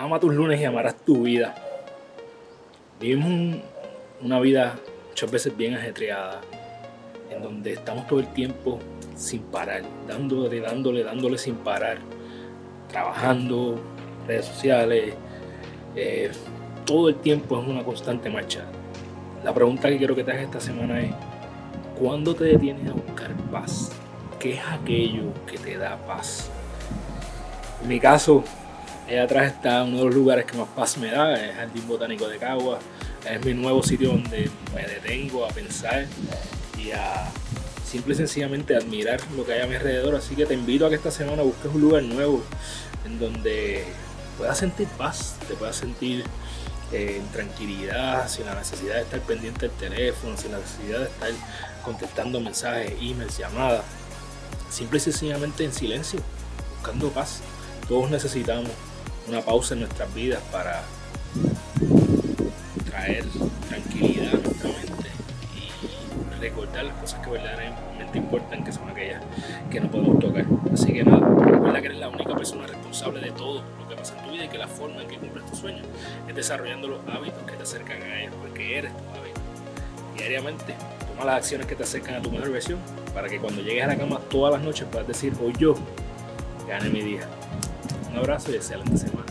Ama tus lunes y amarás tu vida. Vivimos una vida muchas veces bien ajetreada, en donde estamos todo el tiempo sin parar, dándole, dándole, dándole sin parar, trabajando, redes sociales, eh, todo el tiempo es una constante marcha. La pregunta que quiero que te hagas esta semana es, ¿cuándo te detienes a buscar paz? ¿Qué es aquello que te da paz? En mi caso, allá atrás está uno de los lugares que más paz me da, es el Jardín Botánico de Cagua. Es mi nuevo sitio donde me detengo a pensar y a simple y sencillamente admirar lo que hay a mi alrededor. Así que te invito a que esta semana busques un lugar nuevo en donde puedas sentir paz, te puedas sentir eh, en tranquilidad, sin la necesidad de estar pendiente del teléfono, sin la necesidad de estar contestando mensajes, emails, llamadas. Simple y sencillamente en silencio, buscando paz. Todos necesitamos una pausa en nuestras vidas para traer tranquilidad a nuestra mente y recordar las cosas que verdaderamente importan, que son aquellas que no podemos tocar. Así que nada, recuerda que eres la única persona responsable de todo lo que pasa en tu vida y que la forma en que cumples tus sueños es desarrollando los hábitos que te acercan a ellos, porque eres tu hábito. Diariamente, toma las acciones que te acercan a tu mejor versión para que cuando llegues a la cama todas las noches puedas decir, hoy yo gane mi día. Un abrazo y excelente semana.